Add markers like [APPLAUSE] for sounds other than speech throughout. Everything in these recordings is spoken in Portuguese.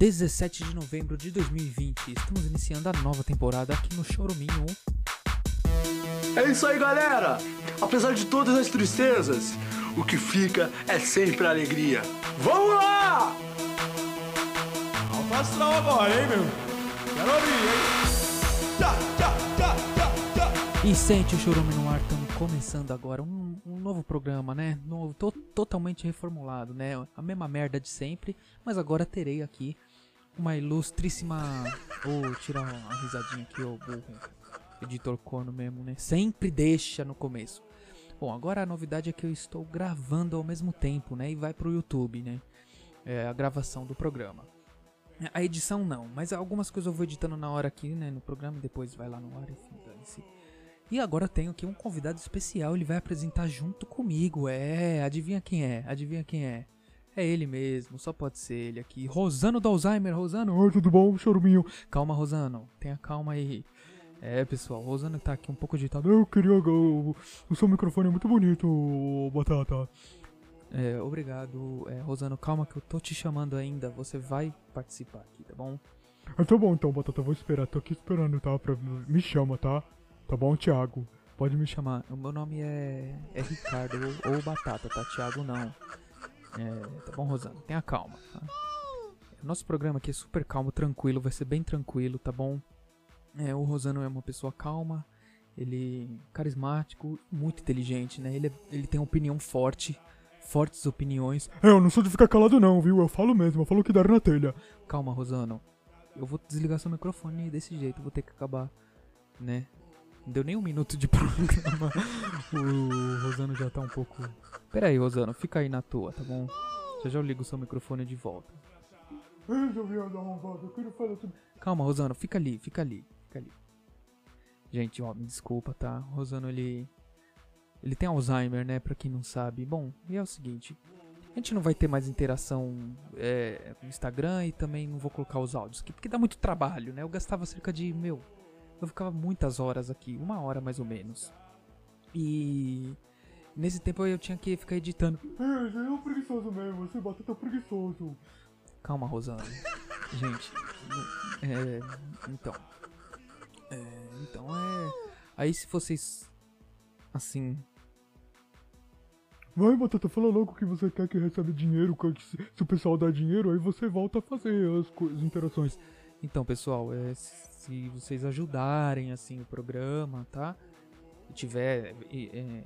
17 de novembro de 2020. Estamos iniciando a nova temporada aqui no Choruminho. É isso aí, galera! Apesar de todas as tristezas, o que fica é sempre a alegria. Vamos lá! Alto astral agora, hein, meu? Quero ouvir, hein? Tchá, tchá, tchá, tchá, tchá. E sente o Chorume no ar, estamos começando agora um, um novo programa, né? Novo, to- totalmente reformulado, né? A mesma merda de sempre, mas agora terei aqui uma ilustríssima. Vou tirar uma risadinha aqui, ô burro. Editor corno mesmo, né? Sempre deixa no começo. Bom, agora a novidade é que eu estou gravando ao mesmo tempo, né? E vai pro YouTube, né? É a gravação do programa. A edição não, mas algumas coisas eu vou editando na hora aqui, né? No programa depois vai lá no ar, enfim, dane-se. E agora eu tenho aqui um convidado especial, ele vai apresentar junto comigo. É, adivinha quem é? Adivinha quem é? É ele mesmo, só pode ser ele aqui. Rosano do Alzheimer, Rosano. Oi, tudo bom, choruminho? Calma, Rosano, tenha calma aí. É, pessoal, Rosano tá aqui um pouco agitado. Eu queria. O, o seu microfone é muito bonito, Batata. É, obrigado, é, Rosano. Calma que eu tô te chamando ainda. Você vai participar aqui, tá bom? Ah, tá bom então, Batata, vou esperar. Tô aqui esperando, tá? Pra... Me chama, tá? Tá bom, Thiago? Pode me chamar. O meu nome é, é Ricardo ou, ou Batata, tá? Thiago não. É, tá bom, Rosana? Tenha calma, tá? Nosso programa aqui é super calmo, tranquilo, vai ser bem tranquilo, tá bom? É, o Rosano é uma pessoa calma, ele é carismático, muito inteligente, né? Ele, é- ele tem uma opinião forte, fortes opiniões. É, eu não sou de ficar calado não, viu? Eu falo mesmo, eu falo o que der na telha. Calma, Rosano. Eu vou desligar seu microfone desse jeito, vou ter que acabar, né? Não deu nem um minuto de [LAUGHS] programa. o Rosano já tá um pouco. Pera aí, Rosano, fica aí na tua, tá bom? Já já eu ligo o seu microfone de volta. Calma, Rosano, fica ali, fica ali, fica ali. Gente, ó, me desculpa, tá? O Rosano, ele. Ele tem Alzheimer, né? Pra quem não sabe. Bom, e é o seguinte: a gente não vai ter mais interação é, no Instagram e também não vou colocar os áudios aqui, porque dá muito trabalho, né? Eu gastava cerca de. Meu. Eu ficava muitas horas aqui, uma hora mais ou menos. E. Nesse tempo eu tinha que ficar editando. Ei, você é um preguiçoso mesmo, você Batata é preguiçoso. Calma, Rosana. Gente, é, então. É, então é. Aí se vocês. Assim. Vai, Batata, fala logo que você quer que recebe dinheiro, que se, se o pessoal dá dinheiro, aí você volta a fazer as, as interações. Então, pessoal, é, se vocês ajudarem assim o programa, tá? E tiver é, é,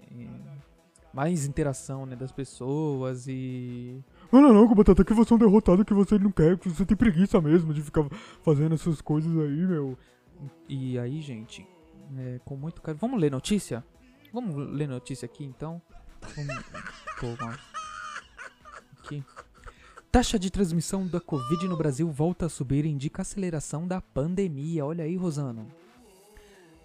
mais interação né, das pessoas e. Fala logo, Batata, que você é um derrotado que você não quer, que você tem preguiça mesmo de ficar fazendo essas coisas aí, meu. E aí, gente, é, com muito carinho. Vamos ler notícia? Vamos ler notícia aqui então? Vamos. Pô, vamos. Aqui. Taxa de transmissão da Covid no Brasil volta a subir e indica aceleração da pandemia. Olha aí, Rosano.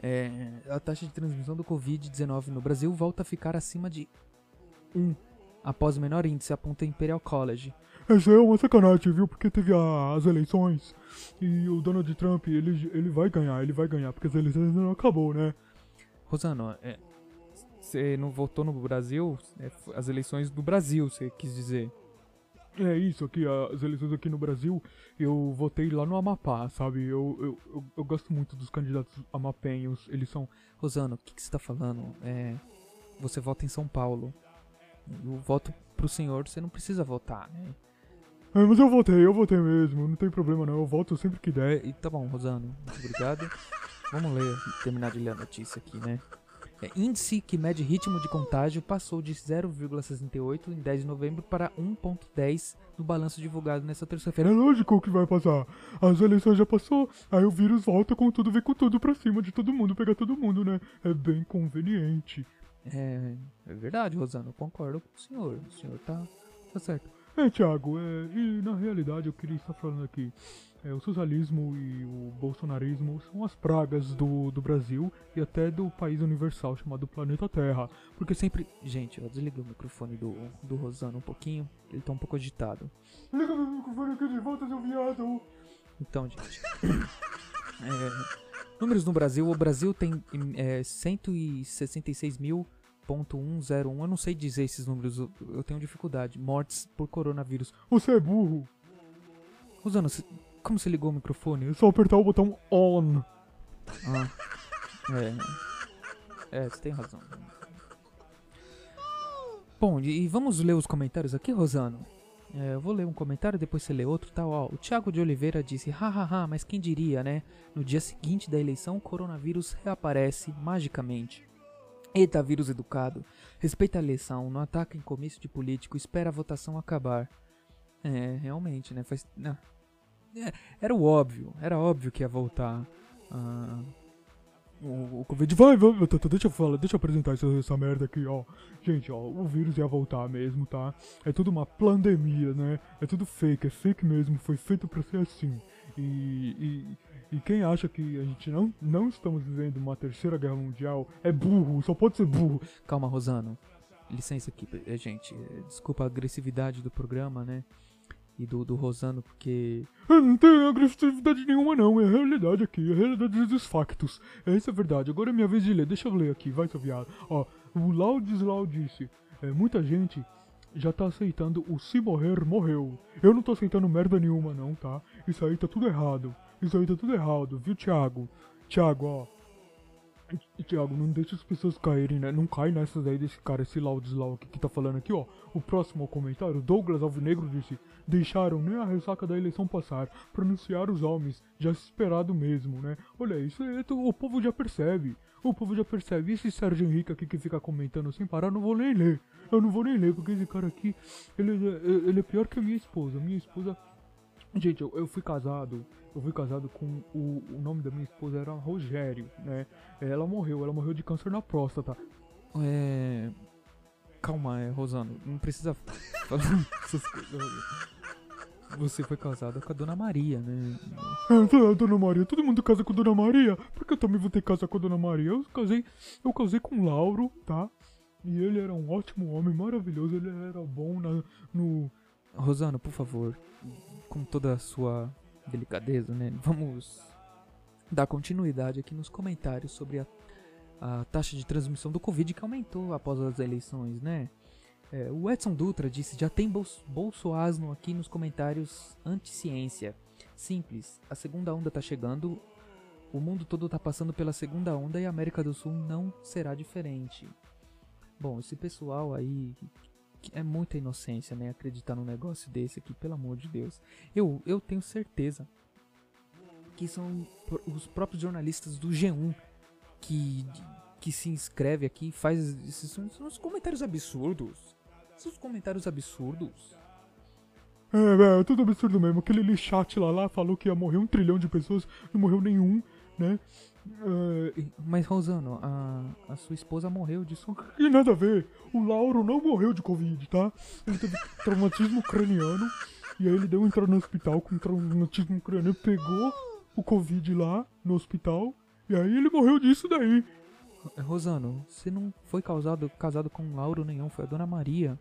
É, a taxa de transmissão do Covid-19 no Brasil volta a ficar acima de 1 após o menor índice, aponta Imperial College. Isso é uma sacanagem, viu? Porque teve a- as eleições e o Donald Trump, ele, ele vai ganhar, ele vai ganhar, porque as eleições não acabou, né? Rosano, você não votou no Brasil? É, as eleições do Brasil, você quis dizer. É isso aqui, as eleições aqui no Brasil, eu votei lá no Amapá, sabe? Eu, eu, eu, eu gosto muito dos candidatos amapenhos, eles são... Rosano, o que, que você tá falando? É, você vota em São Paulo. Eu voto pro senhor, você não precisa votar, né? É, mas eu votei, eu votei mesmo, não tem problema não, eu voto sempre que der. E tá bom, Rosano, muito obrigado. [LAUGHS] Vamos ler, terminar de ler a notícia aqui, né? É, índice que mede ritmo de contágio passou de 0,68 em 10 de novembro para 1,10 no balanço divulgado nesta É terça-feira. lógico que vai passar. As eleições já passou, aí o vírus volta com tudo, vem com tudo pra cima de todo mundo, pegar todo mundo, né? É bem conveniente. É, é verdade, Rosano, eu concordo com o senhor. O senhor tá, tá certo. É, Thiago, é, e na realidade eu queria estar falando aqui. É, o socialismo e o bolsonarismo são as pragas do, do Brasil e até do país universal chamado Planeta Terra. Porque sempre. Gente, eu desliguei o microfone do, do Rosano um pouquinho. Ele tá um pouco agitado. Liga meu microfone aqui de volta, seu viado! Então, gente. [COUGHS] é, números no Brasil. O Brasil tem é, 166.101. Eu não sei dizer esses números. Eu, eu tenho dificuldade. Mortes por coronavírus. Você é burro! Rosano, como você ligou o microfone? É só apertar o botão on. Ah, é. É, você tem razão. Bom, e vamos ler os comentários aqui, Rosano? É, eu vou ler um comentário, depois você lê outro, tal. Ó, o Thiago de Oliveira disse: hahaha, mas quem diria, né? No dia seguinte da eleição, o coronavírus reaparece magicamente. Eita, vírus educado. Respeita a eleição, não ataca em comício de político, espera a votação acabar. É, realmente, né? Faz. não. É, era o óbvio, era óbvio que ia voltar. Ah, O, o Covid vai, vai, tá, tá, deixa eu falar, deixa eu apresentar essa, essa merda aqui, ó. Gente, ó, o vírus ia voltar mesmo, tá? É tudo uma pandemia, né? É tudo fake, é fake mesmo, foi feito pra ser assim. E, e, e quem acha que a gente não, não estamos vivendo uma terceira guerra mundial é burro, só pode ser burro. Calma, Rosano. Licença aqui, gente. Desculpa a agressividade do programa, né? E do, do Rosano, porque. Eu Não tem agressividade nenhuma, não. É a realidade aqui, é a realidade dos factos. Essa é a verdade. Agora é minha vez de ler. Deixa eu ler aqui, vai, seu viado. Ó, o Laudislau disse: é, muita gente já tá aceitando o se morrer, morreu. Eu não tô aceitando merda nenhuma, não, tá? Isso aí tá tudo errado. Isso aí tá tudo errado, viu, Thiago? Thiago, ó. Thiago, não deixa as pessoas caírem, né? Não cai nessas aí desse cara, esse Laudislau aqui que tá falando aqui, ó. O próximo comentário, Douglas Alvinegro disse: Deixaram nem a ressaca da eleição passar, pronunciar os homens, já esperado mesmo, né? Olha, isso aí tu- o povo já percebe. O povo já percebe. E esse Sérgio Henrique aqui que fica comentando sem parar, não vou nem ler. Eu não vou nem ler, porque esse cara aqui, ele, é- ele é pior que a minha esposa. Minha esposa. Gente, eu, eu fui casado. Eu fui casado com o, o nome da minha esposa era Rogério, né? Ela morreu, ela morreu de câncer na próstata. É. Calma, é, Rosano. Não precisa falar [LAUGHS] essas coisas. Você foi casada com a Dona Maria, né? Tá, Dona Maria, todo mundo casa com Dona Maria? Porque eu também vou ter que casar com a Dona Maria. Eu casei, eu casei com o Lauro, tá? E ele era um ótimo homem, maravilhoso, ele era bom na, no. Rosano, por favor, com toda a sua delicadeza, né? Vamos dar continuidade aqui nos comentários sobre a, a taxa de transmissão do Covid que aumentou após as eleições, né? É, o Edson Dutra disse: já tem bolso, asno aqui nos comentários anti-ciência. Simples, a segunda onda tá chegando, o mundo todo tá passando pela segunda onda e a América do Sul não será diferente. Bom, esse pessoal aí é muita inocência, né? Acreditar num negócio desse aqui, pelo amor de Deus. Eu, eu tenho certeza que são os próprios jornalistas do G1 que, que se inscreve aqui e faz esses são, são os comentários absurdos. Esses comentários absurdos. É, é, tudo absurdo mesmo. Aquele lixate lá, lá falou que ia morrer um trilhão de pessoas, não morreu nenhum, né? E- Mas, Rosano, a, a sua esposa morreu disso. e nada a ver. O Lauro não morreu de Covid, tá? Ele teve [LAUGHS] traumatismo craniano. E aí ele deu entrar no hospital com traumatismo craniano, pegou o Covid lá no hospital. E aí ele morreu disso daí. Rosano, você não foi causado, casado com Lauro nenhum, foi a Dona Maria.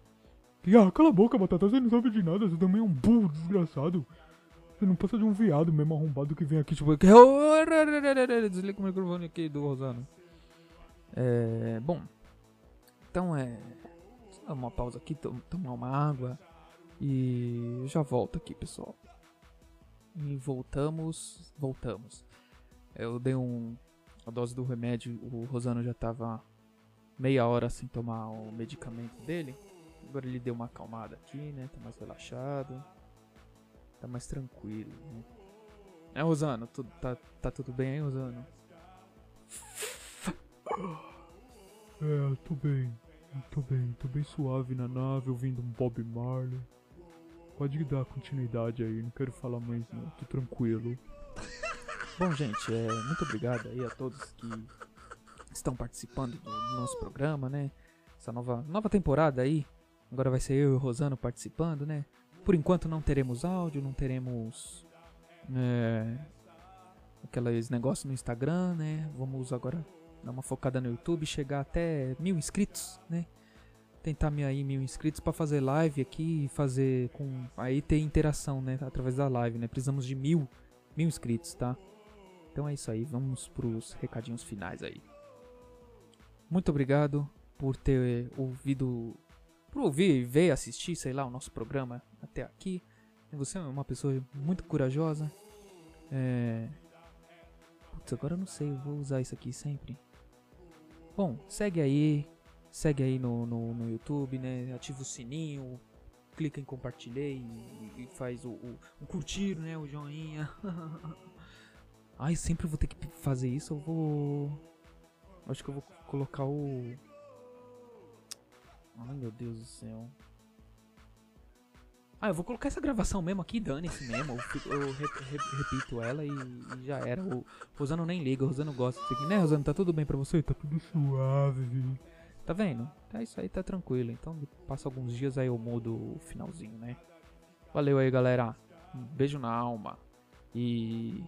E ah, cala a boca, Batata, você não sabe de nada, você também é um burro desgraçado. Você não passa de um viado mesmo arrombado que vem aqui, tipo, [LAUGHS] Desliga o microfone aqui do Rosano. É. Bom. Então é. Uma pausa aqui, to- tomar uma água. E já volto aqui, pessoal. E voltamos. Voltamos. Eu dei um. A dose do remédio. O Rosano já tava meia hora sem tomar o medicamento dele. Agora ele deu uma acalmada aqui, né? Tá mais relaxado. Tá mais tranquilo. Né? É, Rosano, tudo, tá, tá tudo bem aí, Rosano? É, tô bem. Tô bem, tô bem suave na nave, ouvindo um Bob Marley. Pode dar continuidade aí, não quero falar mais não, tô tranquilo. Bom, gente, é, muito obrigado aí a todos que estão participando do, do nosso programa, né? Essa nova, nova temporada aí. Agora vai ser eu e o Rosano participando, né? Por enquanto não teremos áudio, não teremos é, aqueles negócios no Instagram, né? Vamos agora dar uma focada no YouTube, chegar até mil inscritos, né? Tentar me aí mil inscritos pra fazer live aqui fazer com aí ter interação, né? Através da live, né? Precisamos de mil mil inscritos, tá? Então é isso aí, vamos pros recadinhos finais aí. Muito obrigado por ter ouvido, por ouvir ver, assistir, sei lá, o nosso programa até aqui. Você é uma pessoa muito corajosa. É. Putz, agora eu não sei, eu vou usar isso aqui sempre. Bom, segue aí. Segue aí no, no, no YouTube, né? Ativa o sininho. Clica em compartilhar e, e faz o, o, o curtir, né? O joinha. [LAUGHS] Ai, sempre vou ter que fazer isso. Eu vou. Acho que eu vou colocar o. Ai meu Deus do céu. Ah, eu vou colocar essa gravação mesmo aqui, dane-se mesmo. Eu, eu re- repito ela e, e já era. O Rosano nem liga, o Rosano gosta disso aqui, né, Rosano? Tá tudo bem pra você? Tá tudo suave. Tá vendo? Tá isso aí, tá tranquilo. Então, passa alguns dias aí eu mudo o finalzinho, né? Valeu aí, galera. Um beijo na alma. E.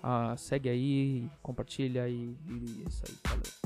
Ah, segue aí, compartilha e, e é isso aí. Valeu.